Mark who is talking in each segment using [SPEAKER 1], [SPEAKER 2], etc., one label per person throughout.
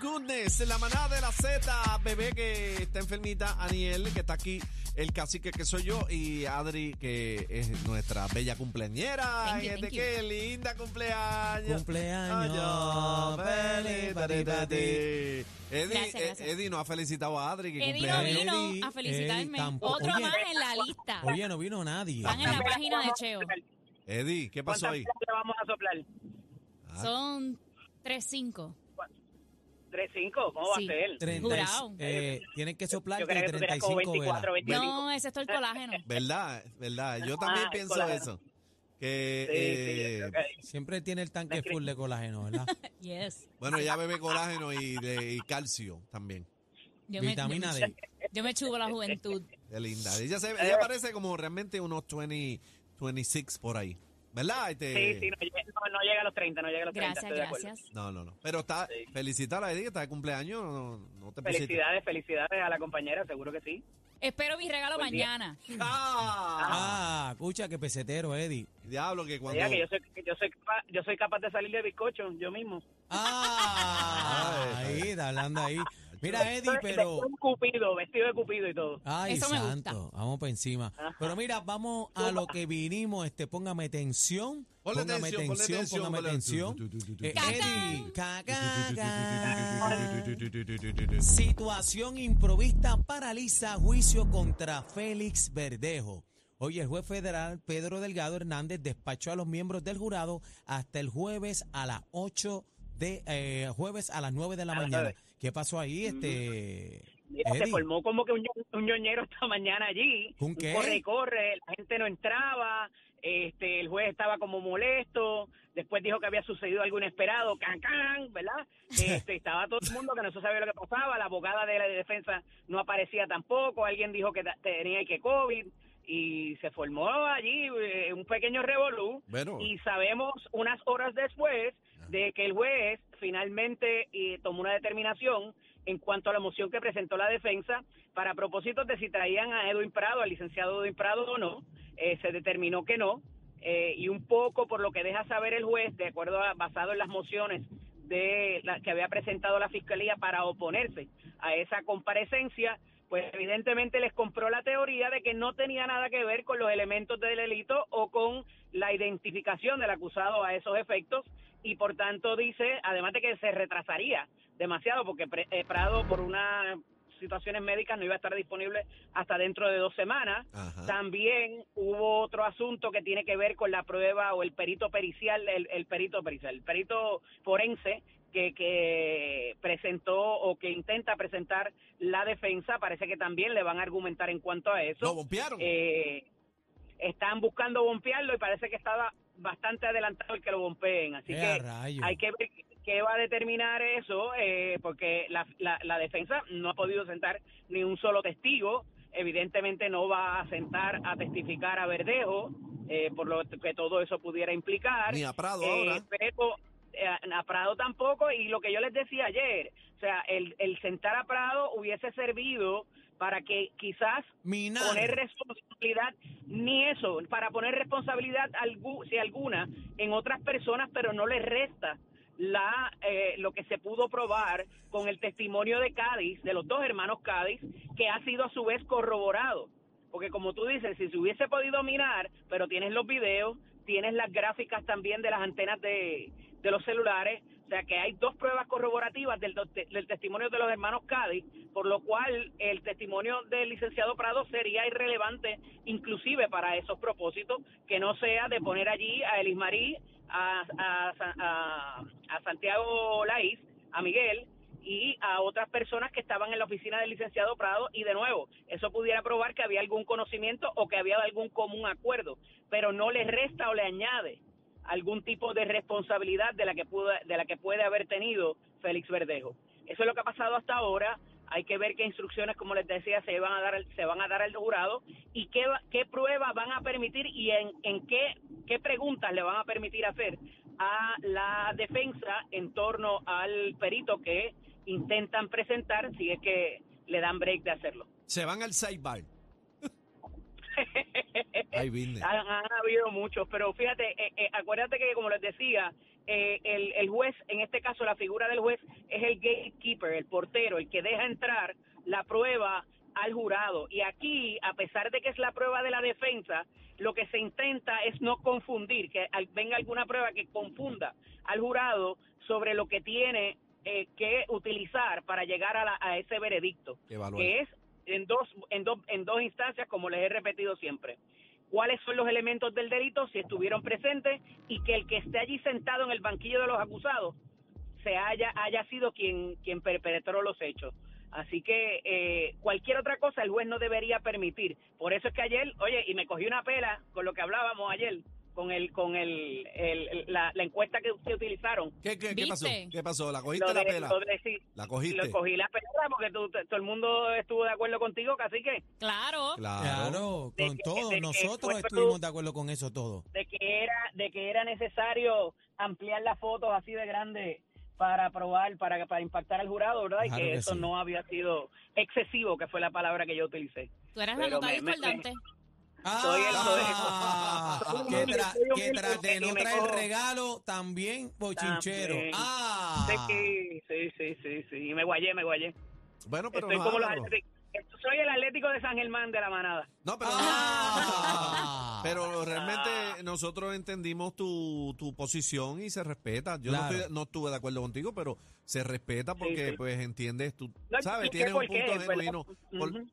[SPEAKER 1] goodness, la manada de la Z, bebé que está enfermita, Aniel que está aquí, el cacique que soy yo y Adri que es nuestra bella cumpleañera.
[SPEAKER 2] Thank you,
[SPEAKER 1] Gente,
[SPEAKER 2] thank you.
[SPEAKER 1] qué linda cumpleaños.
[SPEAKER 3] Cumpleaños
[SPEAKER 1] Año
[SPEAKER 3] feliz para ti, para ti.
[SPEAKER 1] Eddie, nos ha felicitado a Adri que
[SPEAKER 2] Eddie no
[SPEAKER 1] cumpleaños.
[SPEAKER 2] vino a felicitarme. Otro
[SPEAKER 3] Oye.
[SPEAKER 2] más en la lista.
[SPEAKER 3] Oye, no vino nadie.
[SPEAKER 2] Están en la página de Cheo.
[SPEAKER 1] Eddie, ¿qué pasó
[SPEAKER 4] ¿Cuántas
[SPEAKER 1] ahí?
[SPEAKER 4] vamos a soplar?
[SPEAKER 1] Ah.
[SPEAKER 2] Son 3-5.
[SPEAKER 4] ¿Tres, cinco? ¿Cómo
[SPEAKER 2] Sí.
[SPEAKER 4] va a ser?
[SPEAKER 3] 30,
[SPEAKER 2] Jurado.
[SPEAKER 3] eh, tienen que soplar
[SPEAKER 4] Yo que tuviera como
[SPEAKER 3] 35 velas.
[SPEAKER 4] 24, 25.
[SPEAKER 2] No, ese es todo el colágeno.
[SPEAKER 1] ¿Verdad? ¿Verdad? Yo también
[SPEAKER 4] Ah,
[SPEAKER 1] pienso
[SPEAKER 4] colágeno.
[SPEAKER 1] eso. Que,
[SPEAKER 4] Sí,
[SPEAKER 1] eh,
[SPEAKER 4] sí, yo creo que-
[SPEAKER 3] Siempre tiene el tanque full de colágeno, ¿verdad?
[SPEAKER 2] Yes.
[SPEAKER 1] bueno, ella bebe colágeno y, de, y calcio también.
[SPEAKER 2] Yo me,
[SPEAKER 3] Vitamina D.
[SPEAKER 2] yo me chubo la juventud.
[SPEAKER 1] Qué linda. Ella, se, ella parece como realmente unos 20, 26 por ahí. ¿Verdad? Este,
[SPEAKER 4] Sí, sí, no, llega- no, no llega a los 30, no llega a los 30.
[SPEAKER 2] Gracias,
[SPEAKER 4] estoy de acuerdo.
[SPEAKER 2] gracias.
[SPEAKER 1] No, no, no. Pero está,
[SPEAKER 4] Sí.
[SPEAKER 1] felicitar a Eddie que está de cumpleaños. No, no te pusiste.
[SPEAKER 4] Felicidades, felicidades a la compañera, seguro que sí.
[SPEAKER 2] Espero mi regalo
[SPEAKER 4] Buen
[SPEAKER 2] mañana.
[SPEAKER 1] ¡Ah!
[SPEAKER 3] Ah, escucha que pesetero, Eddie.
[SPEAKER 1] Diablo, que cuando.
[SPEAKER 4] Oiga, que yo soy, que yo, soy capaz, yo soy capaz de salir de bizcocho, yo mismo.
[SPEAKER 3] Ah, ahí, está hablando ahí. Mira, Eddie, pero...
[SPEAKER 4] Un cupido, vestido de cupido y todo.
[SPEAKER 3] Ay,
[SPEAKER 2] Eso me
[SPEAKER 3] santo,
[SPEAKER 2] gusta.
[SPEAKER 3] vamos para encima. Pero mira, vamos a lo que vinimos, este, póngame tensión,
[SPEAKER 1] Ponle
[SPEAKER 3] póngame
[SPEAKER 1] tensión,
[SPEAKER 3] póngame tensión. Eh. Eddie, ca, ca, ca.
[SPEAKER 1] tu, tu, tu, tu, tu, tu.
[SPEAKER 3] Situación improvista paraliza juicio contra Félix Verdejo. Hoy el juez federal Pedro Delgado Hernández despachó a los miembros del jurado hasta el jueves a las 8 de eh, jueves a las 9 de la mañana. ¿Qué pasó ahí, este
[SPEAKER 4] Mira, se formó como que un, un ñoñero esta mañana allí.
[SPEAKER 3] ¿Un qué?
[SPEAKER 4] corre y corre, la gente no entraba, este, el juez estaba como molesto, después dijo que había sucedido algo inesperado, can, can, ¿verdad? Este, estaba todo el mundo que no se sabía lo que pasaba, la abogada de la defensa no aparecía tampoco, alguien dijo que tenía que COVID y se formó allí eh, un pequeño revolú
[SPEAKER 1] Bueno.
[SPEAKER 4] y sabemos unas horas después de que el juez finalmente eh, tomó una determinación en cuanto a la moción que presentó la defensa para propósitos de si traían a Edwin Prado, al licenciado Edwin Prado o no, eh, se determinó que no, eh, y un poco por lo que deja saber el juez, de acuerdo a, basado en las mociones de que había presentado la fiscalía para oponerse a esa comparecencia, pues evidentemente les compró la teoría de que no tenía nada que ver con los elementos del delito o con la identificación del acusado a esos efectos y por tanto dice, además de que se retrasaría demasiado porque Pre- eh, Prado por unas situaciones médicas no iba a estar disponible hasta dentro de dos semanas.
[SPEAKER 1] Ajá.
[SPEAKER 4] También hubo otro asunto que tiene que ver con la prueba o el perito pericial, el, el perito pericial, el perito forense que, que presentó o que intenta presentar la defensa. Parece que también le van a argumentar en cuanto a eso.
[SPEAKER 1] Lo bompearon.
[SPEAKER 4] Eh, están buscando bompearlo y parece que estaba bastante adelantado el que lo bompeen. Así
[SPEAKER 3] ¡Eh,
[SPEAKER 4] que hay que ver qué va a determinar eso, eh, porque la, la, la defensa no ha podido sentar ni un solo testigo. Evidentemente no va a sentar a testificar a Verdejo, eh, por lo que todo eso pudiera implicar.
[SPEAKER 1] Ni a Prado
[SPEAKER 4] Eh,
[SPEAKER 1] ahora.
[SPEAKER 4] Pero eh, a Prado tampoco, y lo que yo les decía ayer, o sea, el, el sentar a Prado hubiese servido para que quizás
[SPEAKER 3] Minar.
[SPEAKER 4] poner responsabilidad, ni eso, para poner responsabilidad si alguna en otras personas, pero no les resta la eh, lo que se pudo probar con el testimonio de Cádiz, de los dos hermanos Cádiz, que ha sido a su vez corroborado. Porque como tú dices, si se hubiese podido mirar, pero tienes los videos, tienes las gráficas también de las antenas de, de los celulares, o sea que hay dos pruebas corroborativas del, testimonio de los hermanos Cádiz, por lo cual el testimonio del licenciado Prado sería irrelevante inclusive para esos propósitos, que no sea de poner allí a Elis Marí, a, a, a, Santiago Laís, a Miguel y a otras personas que estaban en la oficina del licenciado Prado. Y de nuevo, eso pudiera probar que había algún conocimiento o que había algún común acuerdo, pero no le resta o le añade algún tipo de responsabilidad de la que pudo, de la que puede haber tenido Félix Verdejo. Eso es lo que ha pasado hasta ahora. Hay que ver qué instrucciones, como les decía, se van a dar, se van a dar al jurado y qué, qué pruebas van a permitir y en, en qué, qué preguntas le van a permitir hacer a la defensa en torno al perito que intentan presentar si es que le dan break de hacerlo.
[SPEAKER 1] Se van al sidebar. Vine.
[SPEAKER 4] Han, han habido muchos, pero fíjate, eh, eh, acuérdate que como les decía, eh, el, el juez, en este caso la figura del juez es el gatekeeper, el portero, el que deja entrar la prueba al jurado. Y aquí, a pesar de que es la prueba de la defensa, lo que se intenta es no confundir, que al- venga alguna prueba que confunda al jurado sobre lo que tiene eh, que utilizar para llegar a, la- a ese veredicto,
[SPEAKER 1] Evaluar.
[SPEAKER 4] que es en dos, en, dos, en dos instancias, como les he repetido siempre. ¿Cuáles son los elementos del delito si estuvieron presentes y que el que esté allí sentado en el banquillo de los acusados se haya, haya sido quien, quien perpetró los hechos? Así que eh, cualquier otra cosa el juez no debería permitir. Por eso es que ayer, oye, y me cogí una pela con lo que hablábamos ayer, con el con el, el- la, la encuesta que ustedes utilizaron.
[SPEAKER 1] ¿Qué, qué, qué pasó? ¿Qué pasó? ¿La cogiste
[SPEAKER 4] Lo
[SPEAKER 1] la pela?
[SPEAKER 4] lo de- sí,
[SPEAKER 1] ¿La cogiste?
[SPEAKER 4] lo cogí la pela porque tú- todo el mundo estuvo de acuerdo contigo, así que
[SPEAKER 1] Claro.
[SPEAKER 3] Claro.
[SPEAKER 4] De
[SPEAKER 3] con
[SPEAKER 4] que-
[SPEAKER 3] todo.
[SPEAKER 4] que
[SPEAKER 3] Nosotros estuvimos de acuerdo con eso todo.
[SPEAKER 4] de que era de que era necesario ampliar las fotos así de grande para probar para para impactar al jurado, ¿verdad?
[SPEAKER 3] Claro
[SPEAKER 4] y que,
[SPEAKER 3] que
[SPEAKER 4] eso
[SPEAKER 3] sí.
[SPEAKER 4] no había sido excesivo, que fue la palabra que yo utilicé.
[SPEAKER 2] Tú eras la
[SPEAKER 4] Pero Soy el-
[SPEAKER 3] Ah,
[SPEAKER 4] soy
[SPEAKER 3] que, tra- que tras de no traer regalo, también bochinchero.
[SPEAKER 4] También.
[SPEAKER 3] Ah,
[SPEAKER 4] Sí, sí, sí, sí, sí, y me guayé, me guayé.
[SPEAKER 1] Bueno, pero
[SPEAKER 4] Estoy
[SPEAKER 1] no,
[SPEAKER 4] como los. Soy el Atlético de San Germán de la manada.
[SPEAKER 1] No, pero,
[SPEAKER 3] Ah.
[SPEAKER 1] Pero realmente nosotros entendimos tu, tu posición y se respeta. Yo no, estoy- no estuve de acuerdo contigo, pero se respeta porque
[SPEAKER 4] sí.
[SPEAKER 1] pues entiendes, tú
[SPEAKER 4] No,
[SPEAKER 1] sabes, tienes un
[SPEAKER 4] qué,
[SPEAKER 1] punto
[SPEAKER 4] ¿verdad?
[SPEAKER 1] genuino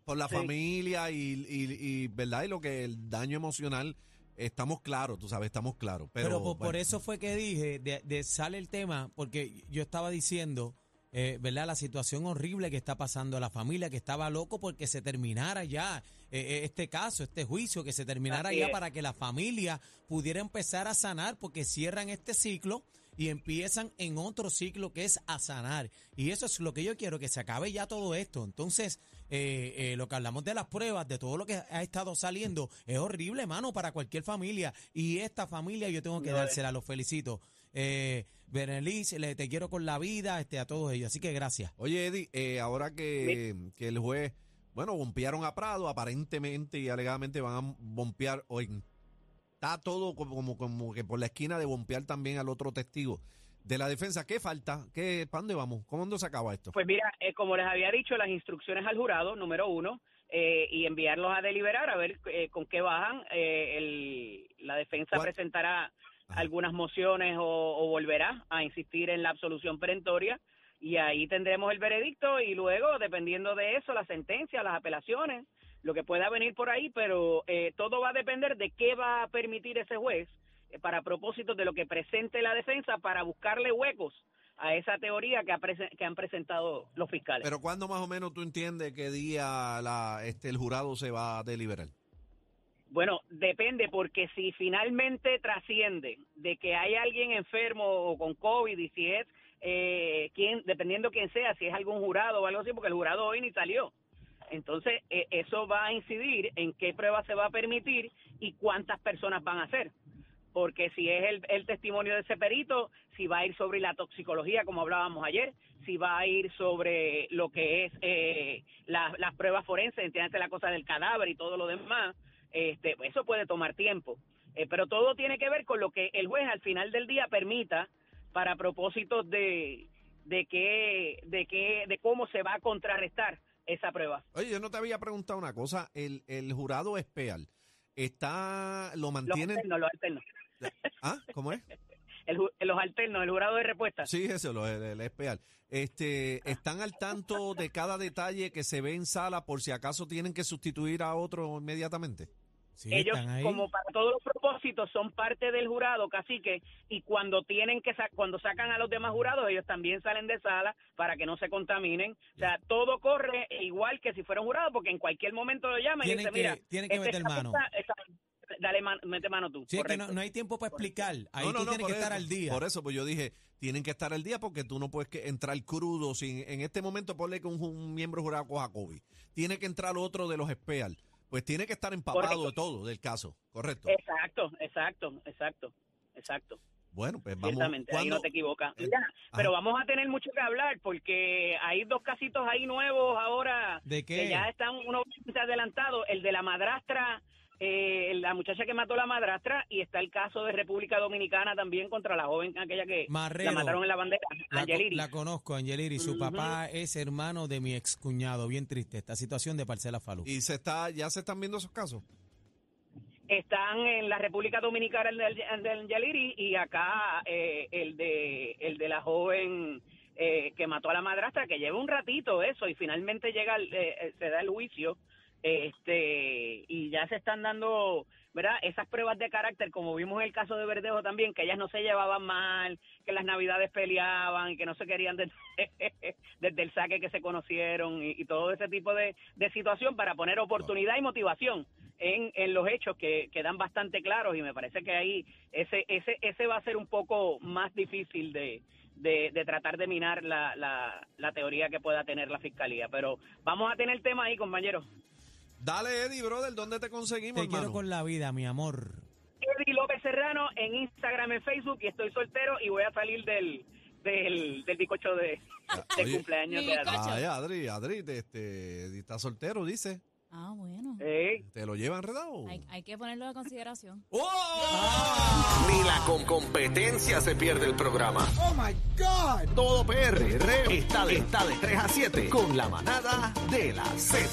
[SPEAKER 1] por, la
[SPEAKER 4] sí.
[SPEAKER 1] familia y, y, y, verdad y lo que el daño emocional estamos claros, tú sabes, estamos claros. Pero,
[SPEAKER 3] Pero, por, por eso fue que dije, de, de sale el tema, porque yo estaba diciendo, eh, ¿verdad? La situación horrible que está pasando a la familia, que estaba loco porque se terminara ya eh, eh, este caso, este juicio, que se terminara
[SPEAKER 4] Así
[SPEAKER 3] ya
[SPEAKER 4] es.
[SPEAKER 3] para que la familia pudiera empezar a sanar, porque cierran este ciclo y empiezan en otro ciclo que es a sanar. Y eso es lo que yo quiero, que se acabe ya todo esto. Entonces, eh, eh, lo que hablamos de las pruebas, de todo lo que ha estado saliendo, es horrible, mano, para cualquier familia. Y esta familia yo tengo que dársela, los felicito. Eh, Berenice, le, te quiero con la vida, este, a todos ellos. Así que gracias.
[SPEAKER 1] Oye, Eddie, eh, ahora que, que el juez, bueno, bompearon a Prado, aparentemente y alegadamente van a bompear, o está todo como, como, como que por la esquina de bompear también al otro testigo de la defensa. ¿Qué falta? ¿Qué, ¿Para dónde vamos? ¿Cómo se acaba esto?
[SPEAKER 4] Pues mira, eh, como les había dicho, las instrucciones al jurado, número uno, eh, y enviarlos a deliberar a ver eh, con qué bajan. Eh, el- la defensa presentará
[SPEAKER 1] Ajá.
[SPEAKER 4] algunas mociones o, o volverá a insistir en la absolución perentoria y ahí tendremos el veredicto y luego, dependiendo de eso, la sentencia, las apelaciones, lo que pueda venir por ahí, pero eh, todo va a depender de qué va a permitir ese juez eh, para propósitos de lo que presente la defensa para buscarle huecos a esa teoría que, ha que han presentado los fiscales.
[SPEAKER 1] Pero ¿cuándo más o menos tú entiendes qué día la, este, el jurado se va a deliberar?
[SPEAKER 4] Bueno, depende, porque si finalmente trasciende de que hay alguien enfermo o con COVID y si es, eh, quién, dependiendo quién sea, si es algún jurado o algo así, porque el jurado hoy ni salió. Entonces, eh, eso va a incidir en qué prueba se va a permitir y cuántas personas van a ser. Porque si es el, el testimonio de ese perito, si va a ir sobre la toxicología, como hablábamos ayer, si va a ir sobre lo que es eh, la- las pruebas forenses, entiéndase la cosa del cadáver y todo lo demás, este, eso puede tomar tiempo. Eh, pero todo tiene que ver con lo que el juez al final del día permita para propósitos de, de, que, de, que, de cómo se va a contrarrestar esa prueba.
[SPEAKER 1] Oye, yo no te había preguntado una cosa. El, el jurado espeal está, lo
[SPEAKER 4] Los
[SPEAKER 1] mantienen.
[SPEAKER 4] alternos, los alternos.
[SPEAKER 1] ¿Ah? ¿Cómo es?
[SPEAKER 4] El los alternos, el jurado de respuesta.
[SPEAKER 1] Sí, eso, lo, el, el espeal. Este, ¿Están al tanto de cada detalle que se ve en sala por si acaso tienen que sustituir a otro inmediatamente?
[SPEAKER 3] Sí,
[SPEAKER 4] Ellos,
[SPEAKER 3] están ahí.
[SPEAKER 4] como para todos los propósitos, son parte del jurado, cacique, y cuando tienen que sa- cuando sacan a los demás jurados, ellos también salen de sala para que no se contaminen. O sea, todo corre igual que si fuera un jurado, porque en cualquier momento lo llaman y dicen,
[SPEAKER 3] que-
[SPEAKER 4] mira,
[SPEAKER 3] tienen que
[SPEAKER 4] este
[SPEAKER 3] meter mano.
[SPEAKER 4] está- dale, man- mete mano tú.
[SPEAKER 3] Sí, es que no, no hay tiempo para explicar. Ahí
[SPEAKER 1] no, no,
[SPEAKER 3] tú
[SPEAKER 1] no,
[SPEAKER 3] tienes que estar al día.
[SPEAKER 1] Por eso, pues yo dije, tienen que estar al día porque tú no puedes que entrar crudo. Sin, en este momento, ponle que un, un miembro jurado coja COVID. Tiene que entrar otro de los espeal. Pues tiene que estar empapado
[SPEAKER 4] Correcto.
[SPEAKER 1] de todo, del caso. Correcto.
[SPEAKER 4] Exacto, exacto, exacto, exacto.
[SPEAKER 1] Bueno, pues vamos.
[SPEAKER 4] Ciertamente, ahí no te equivocas.
[SPEAKER 1] Eh,
[SPEAKER 4] pero vamos a tener mucho que hablar porque hay dos casitos ahí nuevos ahora
[SPEAKER 3] ¿De qué?
[SPEAKER 4] que ya están uno bastante adelantado. El de la madrastra eh, la muchacha que mató a la madrastra y está el caso de República Dominicana también contra la joven aquella que
[SPEAKER 3] Marrero.
[SPEAKER 4] la mataron en la bandera,
[SPEAKER 3] La,
[SPEAKER 4] Angeliri.
[SPEAKER 3] la conozco, Angeliri. Su papá es hermano de mi excuñado. Bien triste esta situación de Parcela Falú.
[SPEAKER 1] Y se está, ya se están viendo esos casos.
[SPEAKER 4] están en la República Dominicana el del Yaliri y acá eh, el de el de la joven eh, que mató a la madrastra que lleva un ratito eso y finalmente llega eh, eh, se da el juicio este y ya se están dando verdad esas pruebas de carácter como vimos en el caso de Verdejo también que ellas no se llevaban mal que las navidades peleaban que no se querían desde, el saque que se conocieron y, todo ese tipo de, de situación para poner oportunidad y motivación en, en los hechos que quedan bastante claros y me parece que ahí ese ese ese va a ser un poco más difícil de, de, tratar de minar la, la, la teoría que pueda tener la fiscalía. Pero vamos a tener tema ahí compañeros
[SPEAKER 1] Dale, Eddie, brother, ¿dónde te conseguimos,
[SPEAKER 3] Te quiero con la vida, mi amor.
[SPEAKER 4] Eddie López Serrano en Instagram en Facebook y estoy soltero y voy a salir del del, del bizcocho de, de
[SPEAKER 1] Oye.
[SPEAKER 4] cumpleaños de.
[SPEAKER 1] Ay, Adri, Adri, este, está soltero, dice.
[SPEAKER 2] Ah, bueno.
[SPEAKER 1] ¿Te lo lleva enredado?
[SPEAKER 2] Hay, hay que ponerlo a consideración.
[SPEAKER 1] ¡Oh!
[SPEAKER 5] Ni la con competencia se pierde el programa. Oh my God. Todo PR está de, está de 3 a 7 con la manada de la Z.